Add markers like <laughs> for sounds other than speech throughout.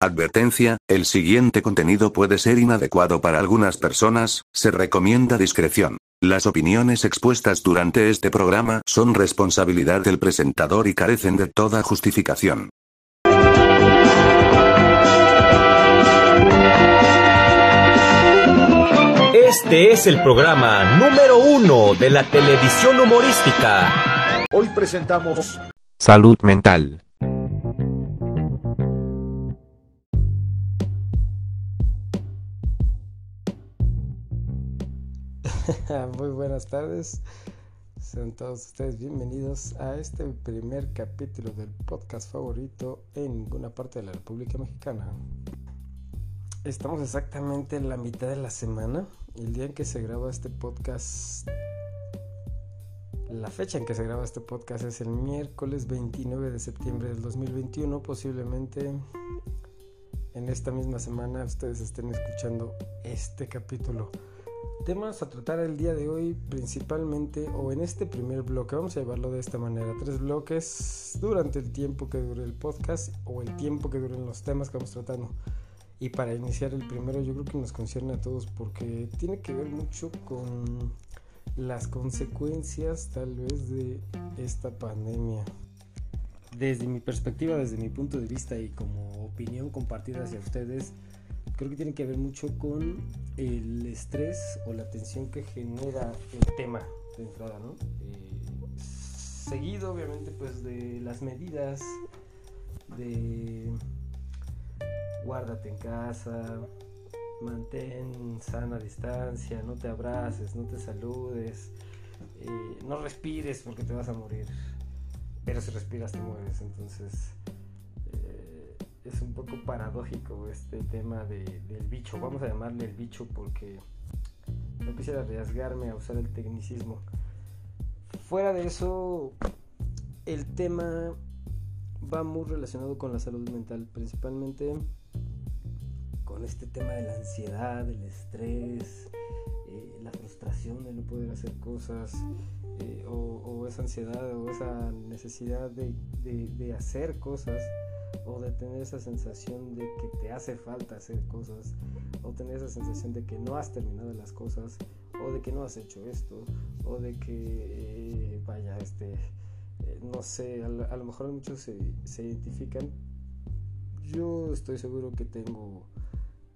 Advertencia, el siguiente contenido puede ser inadecuado para algunas personas, se recomienda discreción. Las opiniones expuestas durante este programa son responsabilidad del presentador y carecen de toda justificación. Este es el programa número uno de la televisión humorística. Hoy presentamos Salud mental. <laughs> Muy buenas tardes. Sean todos ustedes bienvenidos a este primer capítulo del podcast favorito en ninguna parte de la República Mexicana. Estamos exactamente en la mitad de la semana. El día en que se graba este podcast, la fecha en que se graba este podcast es el miércoles 29 de septiembre del 2021. Posiblemente en esta misma semana ustedes estén escuchando este capítulo temas a tratar el día de hoy principalmente o en este primer bloque, vamos a llevarlo de esta manera, tres bloques durante el tiempo que dure el podcast o el tiempo que duren los temas que vamos tratando. Y para iniciar el primero yo creo que nos concierne a todos porque tiene que ver mucho con las consecuencias tal vez de esta pandemia. Desde mi perspectiva, desde mi punto de vista y como opinión compartida hacia ustedes, creo que tiene que ver mucho con el estrés o la tensión que genera el tema de entrada, ¿no? Eh, seguido, obviamente, pues de las medidas de guárdate en casa, mantén sana distancia, no te abraces, no te saludes, eh, no respires porque te vas a morir. Pero si respiras te mueres, entonces es un poco paradójico este tema del bicho. Vamos a llamarle el bicho porque no quisiera arriesgarme a usar el tecnicismo. Fuera de eso, el tema va muy relacionado con la salud mental, principalmente con este tema de la ansiedad, el estrés, eh, la frustración de no poder hacer cosas, eh, o, esa ansiedad o esa necesidad de, de hacer cosas o de tener esa sensación de que te hace falta hacer cosas, o tener esa sensación de que no has terminado las cosas, o de que no has hecho esto, o de que, eh, vaya, este, eh, no sé, a, lo mejor muchos se, se identifican. Yo estoy seguro que tengo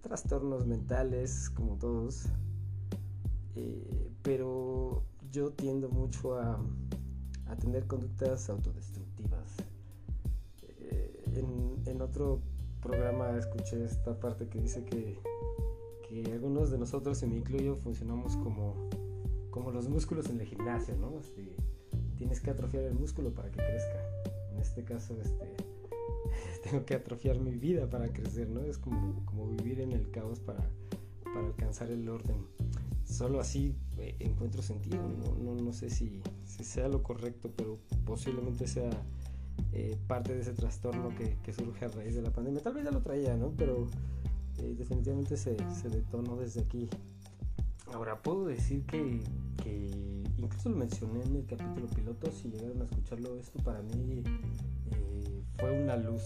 trastornos mentales, como todos, eh, pero yo tiendo mucho a, a tener conductas autodestructivas en, otro programa escuché esta parte que dice que, que algunos de nosotros, y me incluyo, funcionamos como, como los músculos en el gimnasio, ¿no? Este, tienes que atrofiar el músculo para que crezca. En este caso, este, <laughs> tengo que atrofiar mi vida para crecer, ¿no? Es como, como vivir en el caos para, para alcanzar el orden. Solo así eh, encuentro sentido. No, no, no sé si, si sea lo correcto, pero posiblemente sea eh, parte de ese trastorno que, surge a raíz de la pandemia. Tal vez ya lo traía, ¿no? Pero eh, definitivamente se, detonó desde aquí. Ahora, puedo decir que, incluso lo mencioné en el capítulo piloto, si llegaron a escucharlo, esto para mí eh, fue una luz,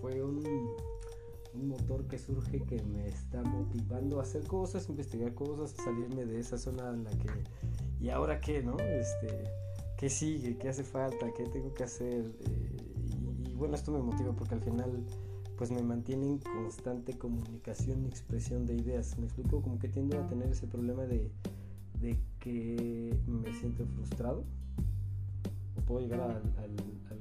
fue un, un, motor que surge que me está motivando a hacer cosas, investigar cosas, salirme de esa zona en la que, ¿y ahora qué, no? Este, qué sigue, qué hace falta, qué tengo que hacer. Eh, y, bueno, esto me motiva porque al final pues me mantiene en constante comunicación y expresión de ideas. Me explico como que tiendo a tener ese problema de, de que me siento frustrado o puedo llegar al,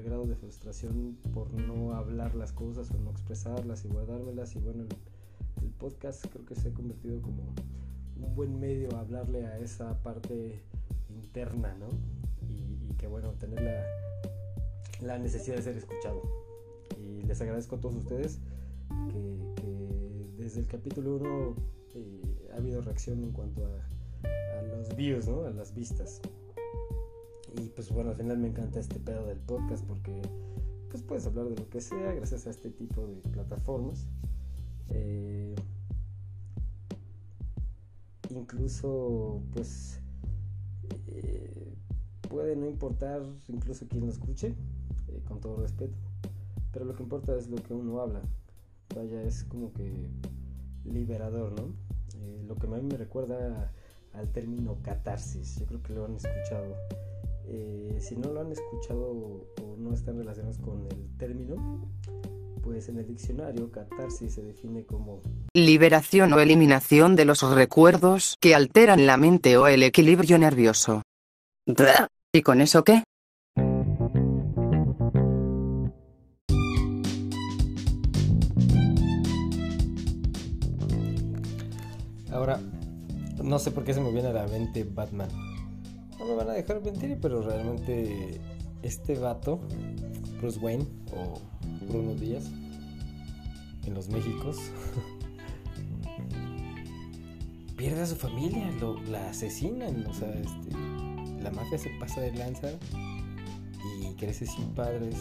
grado de frustración por no hablar las cosas o no expresarlas y guardármelas y bueno el, el podcast creo que se ha convertido como un buen medio a hablarle a esa parte interna, ¿no? Bueno, tener la, necesidad de ser escuchado. Y les agradezco a todos ustedes que, desde el capítulo 1 eh, ha habido reacción en cuanto a, los views, ¿no? a las vistas. Y pues bueno, al final me encanta este pedo del podcast porque pues puedes hablar de lo que sea gracias a este tipo de plataformas. Eh, incluso pues eh, puede no importar incluso quien lo escuche, eh, con todo respeto, pero lo que importa es lo que uno habla. vaya, es como que liberador, ¿no? Eh, lo que a mí me recuerda al término catarsis, yo creo que lo han escuchado. Eh, si no lo han escuchado o no están relacionados con el término, pues en el diccionario catarsis se define como liberación o eliminación de los recuerdos que alteran la mente o el equilibrio nervioso. ¿Y con eso qué? Ahora, no sé por qué se me viene a la mente Batman. No me van a dejar mentir, pero realmente este vato, Bruce Wayne o Bruno Díaz, en los Méxicos, <laughs> pierde a su familia, lo, la asesinan, o sea, este, la mafia se pasa de lanza y crece sin padres.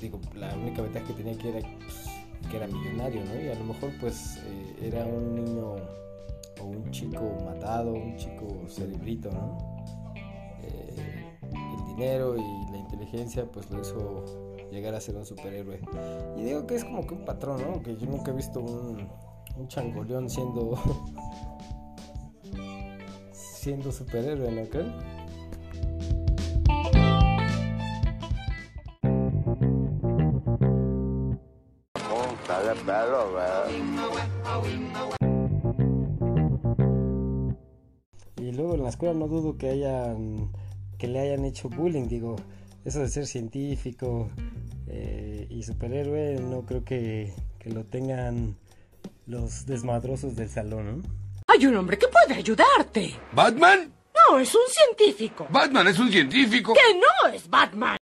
Digo, la única ventaja que tenía que era pues, que era millonario, ¿no? Y a lo mejor pues eh, era un niño o un chico matado, un chico cerebrito, ¿no? Eh, el dinero y la inteligencia pues lo hizo llegar a ser un superhéroe. Y digo que es como que un patrón, ¿no? Que yo nunca he visto un, un changoleón siendo <laughs> siendo superhéroe, ¿no creen? Y luego en la escuela no dudo que hayan que le hayan hecho bullying, digo, eso de ser científico eh, y superhéroe no creo que, que lo tengan los desmadrosos del salón, ¿no? Hay un hombre que puede ayudarte. ¿Batman? No, es un científico. ¿Batman es un científico? Que no es Batman.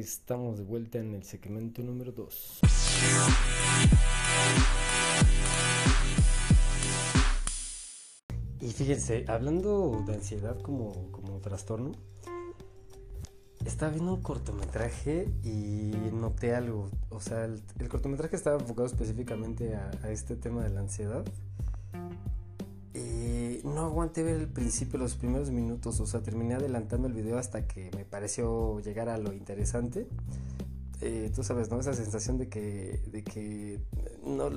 Estamos de vuelta en el segmento número 2. Y fíjense, hablando de ansiedad como, como trastorno, estaba viendo un cortometraje y noté algo. O sea, el, cortometraje estaba enfocado específicamente a, a, este tema de la ansiedad. No aguanté ver el principio, los primeros minutos. O sea, terminé adelantando el video hasta que me pareció llegar a lo interesante. Eh, tú sabes, ¿no? Esa sensación de que, de que no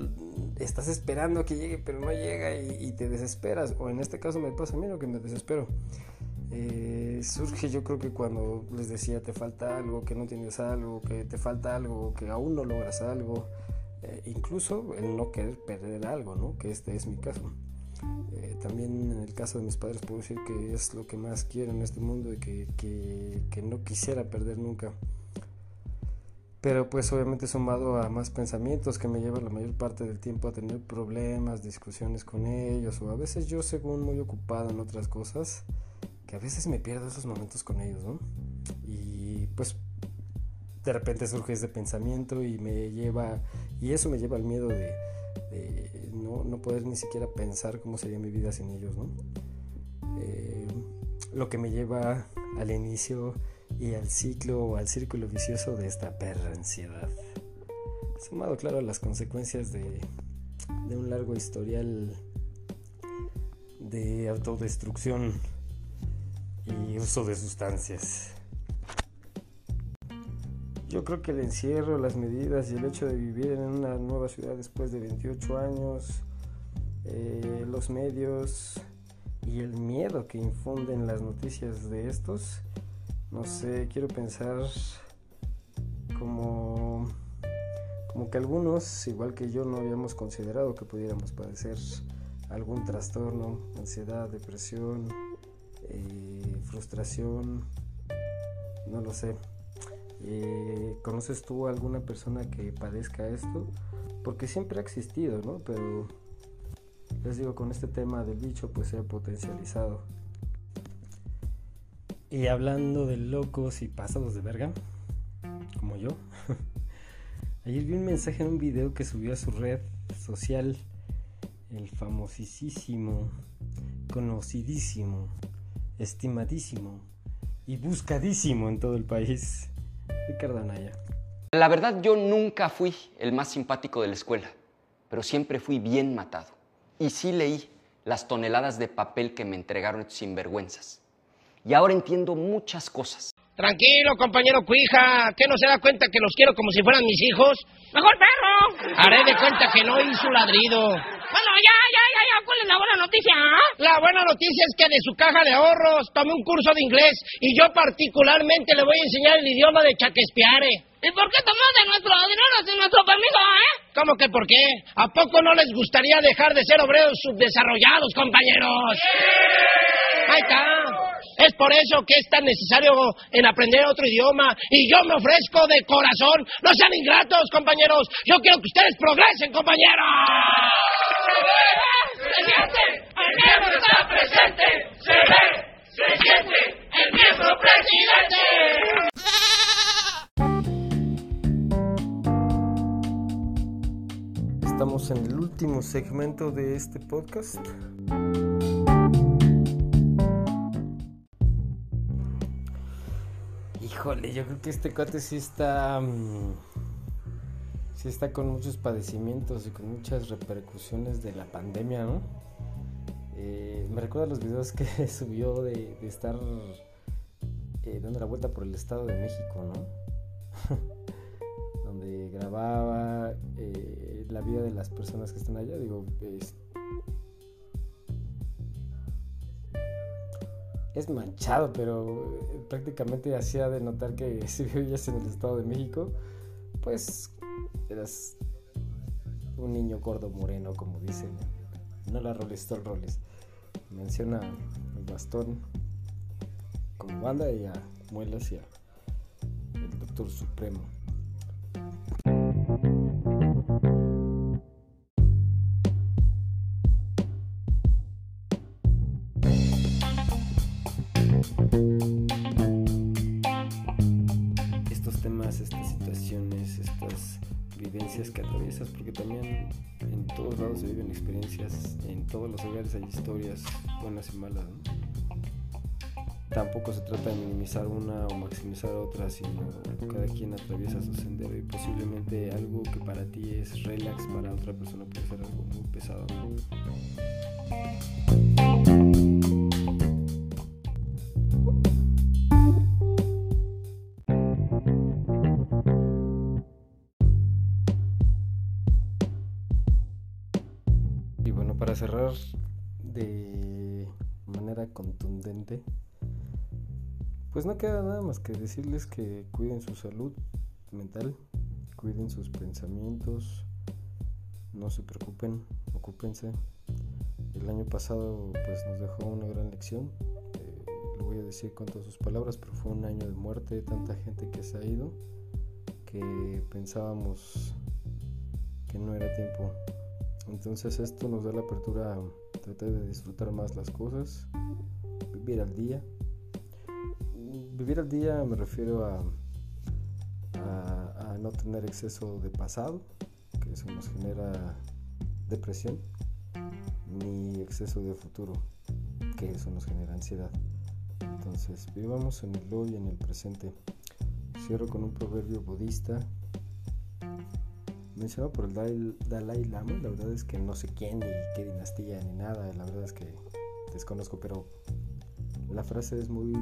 estás esperando que llegue, pero no llega y, y, te desesperas. O en este caso me pasa a mí lo que me desespero. Eh, surge yo creo que cuando les decía te falta algo, que no tienes algo, que te falta algo, que aún no logras algo, eh, incluso el no querer perder algo, ¿no? que este es mi caso. Eh, también en el caso de mis padres puedo decir que es lo que más quiero en este mundo y que, que, que no quisiera perder nunca. Pero pues obviamente sumado a más pensamientos que me llevan la mayor parte del tiempo a tener problemas, discusiones con ellos o a veces yo según muy ocupado en otras cosas, a veces me pierdo esos momentos con ellos, ¿no? Y pues de repente surge ese pensamiento y me lleva, y eso me lleva al miedo de, no, poder ni siquiera pensar cómo sería mi vida sin ellos, ¿no? Eh, lo que me lleva al inicio y al ciclo o al círculo vicioso de esta perra ansiedad. Sumado, claro, a las consecuencias de un largo historial de autodestrucción y uso de sustancias. Yo creo que el encierro, las medidas y el hecho de vivir en una nueva ciudad después de 28 años, eh, los medios y el miedo que infunden las noticias de estos, no sé, quiero pensar como, como que algunos, igual que yo, no habíamos considerado que pudiéramos padecer algún trastorno, ansiedad, depresión, eh, frustración, no lo sé. Eh, ¿Conoces tú alguna persona que padezca esto? Porque siempre ha existido, ¿no? Pero les digo, con este tema del bicho pues se ha potencializado. Y hablando de locos y pasados de verga, como yo, <laughs> ayer vi un mensaje en un video que subió a su red social el famosísimo, conocidísimo estimadísimo y buscadísimo en todo el país, Ricardo Anaya. La verdad yo nunca fui el más simpático de la escuela, pero siempre fui bien matado. Y sí leí las toneladas de papel que me entregaron estos sinvergüenzas. Y ahora entiendo muchas cosas. Tranquilo, compañero Cuija, ¿qué no se da cuenta que los quiero como si fueran mis hijos? ¡Mejor perro! Haré de cuenta que no hizo ladrido. Bueno, ya, ¿cuál es la buena noticia? Ah? La buena noticia es que de su caja de ahorros tomé un curso de inglés y yo particularmente le voy a enseñar el idioma de Chaquespiare. ¿Y por qué tomó de nuestro dinero sin nuestro permiso, eh? ¿Cómo que por qué? ¿A poco no les gustaría dejar de ser obreros subdesarrollados, compañeros? Ahí está. Es por eso que es tan necesario en aprender otro idioma. Y yo me ofrezco de corazón. No sean ingratos, compañeros. Yo quiero que ustedes progresen, compañeros. ¡Se siente! ¡El miembro está presente! ¡Se ve! ¡Se siente! ¡El miembro presidente! Estamos en el último segmento de este podcast. Híjole, yo creo que este cuate sí está. Sí está con muchos padecimientos y con muchas repercusiones de la pandemia, ¿no? Eh, me recuerda los videos que <laughs> subió de, estar eh, dando la vuelta por el Estado de México, ¿no? <laughs> Donde grababa eh, la vida de las personas que están allá. Digo, es manchado, pero eh, prácticamente hacía de notar que <laughs> si vivías en el Estado de México, pues eras un niño gordo moreno, como dicen. No la roles, roles. Menciona el bastón como banda y a Muelas y a el Doctor Supremo. Porque también en todos lados se viven experiencias, en todos los hogares hay historias buenas y malas. Tampoco se trata de minimizar una o maximizar otra, sino cada quien atraviesa su sendero y posiblemente algo que para ti es relax, para otra persona puede ser algo muy pesado. Cerrar de manera contundente, pues no queda nada más que decirles que cuiden su salud mental, cuiden sus pensamientos, no se preocupen, ocúpense. El año pasado pues nos dejó una gran lección, eh, lo voy a decir con todas sus palabras, pero fue un año de muerte, tanta gente que se ha ido, que pensábamos que no era tiempo entonces esto nos da la apertura a tratar de disfrutar más las cosas, vivir al día. Vivir al día me refiero a, a, no tener exceso de pasado, que eso nos genera depresión, ni exceso de futuro, que eso nos genera ansiedad. Entonces vivamos en el hoy, en el presente. Cierro con un proverbio budista mencionado por el Dalai, Lama, la verdad es que no sé quién ni qué dinastía ni nada, la verdad es que desconozco, pero la frase es muy,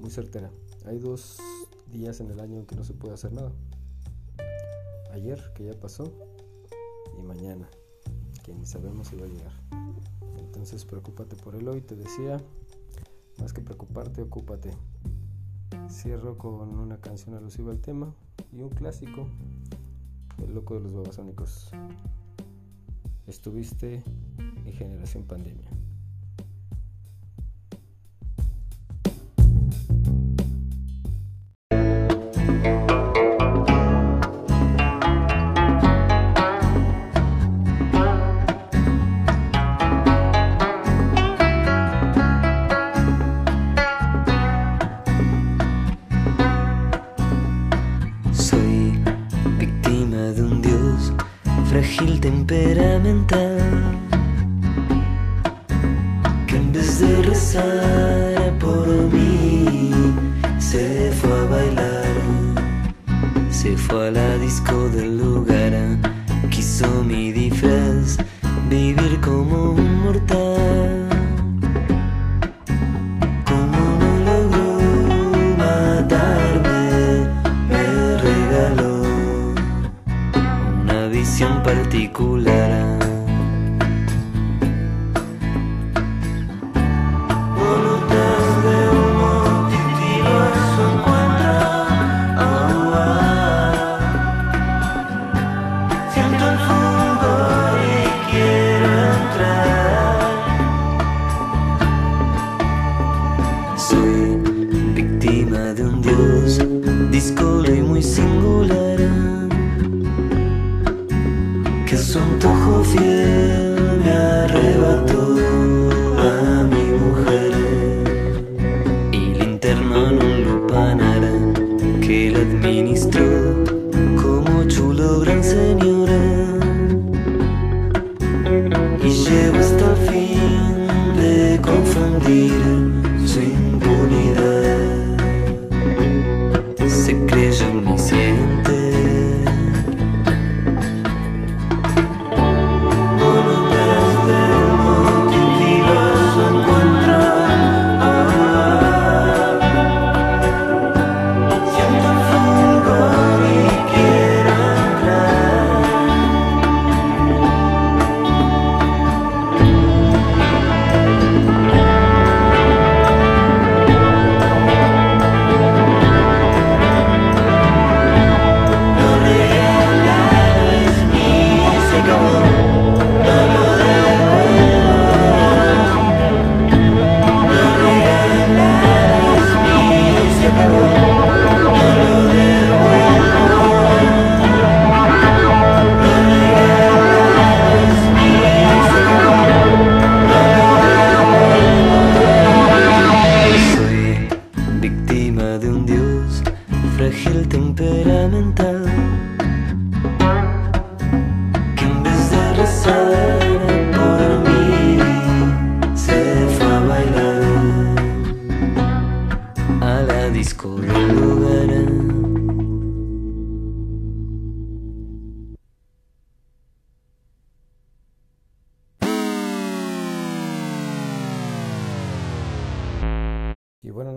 muy certera. Hay dos días en el año en que no se puede hacer nada. Ayer, que ya pasó, y mañana, que ni sabemos si va a llegar. Entonces preocúpate por el hoy, te decía, más que preocuparte, ocúpate. Cierro con una canción alusiva al tema y un clásico el loco de los babasónicos. Estuviste en generación pandemia. frágil temperamental que en vez de rezar por mí se fue a bailar, se fue a la disco del lugar, quiso mi disfraz, vivir como un mortal.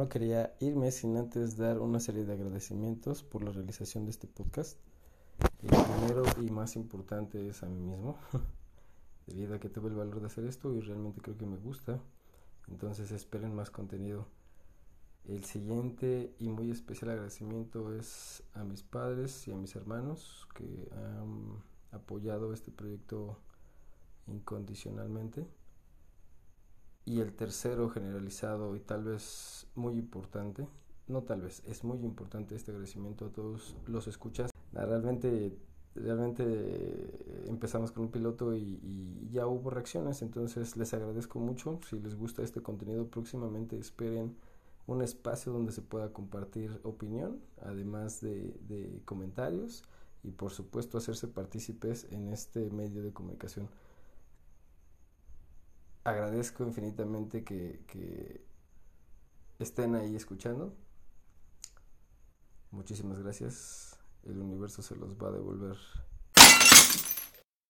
Quería irme sin antes dar una serie de agradecimientos por la realización de este podcast. El primero y más importante es a mí mismo, <laughs> debido a que tuve el valor de hacer esto y realmente creo que me gusta. Entonces esperen más contenido. El siguiente y muy especial agradecimiento es a mis padres y a mis hermanos que han apoyado este proyecto incondicionalmente. Y el tercero generalizado y tal vez muy importante, no tal vez, es muy importante este agradecimiento a todos los escuchas. Realmente, realmente empezamos con un piloto y, y ya hubo reacciones, entonces les agradezco mucho. Si les gusta este contenido, próximamente esperen un espacio donde se pueda compartir opinión, además de, de comentarios y por supuesto hacerse partícipes en este medio de comunicación agradezco infinitamente que, que, estén ahí escuchando. Muchísimas gracias. El universo se los va a devolver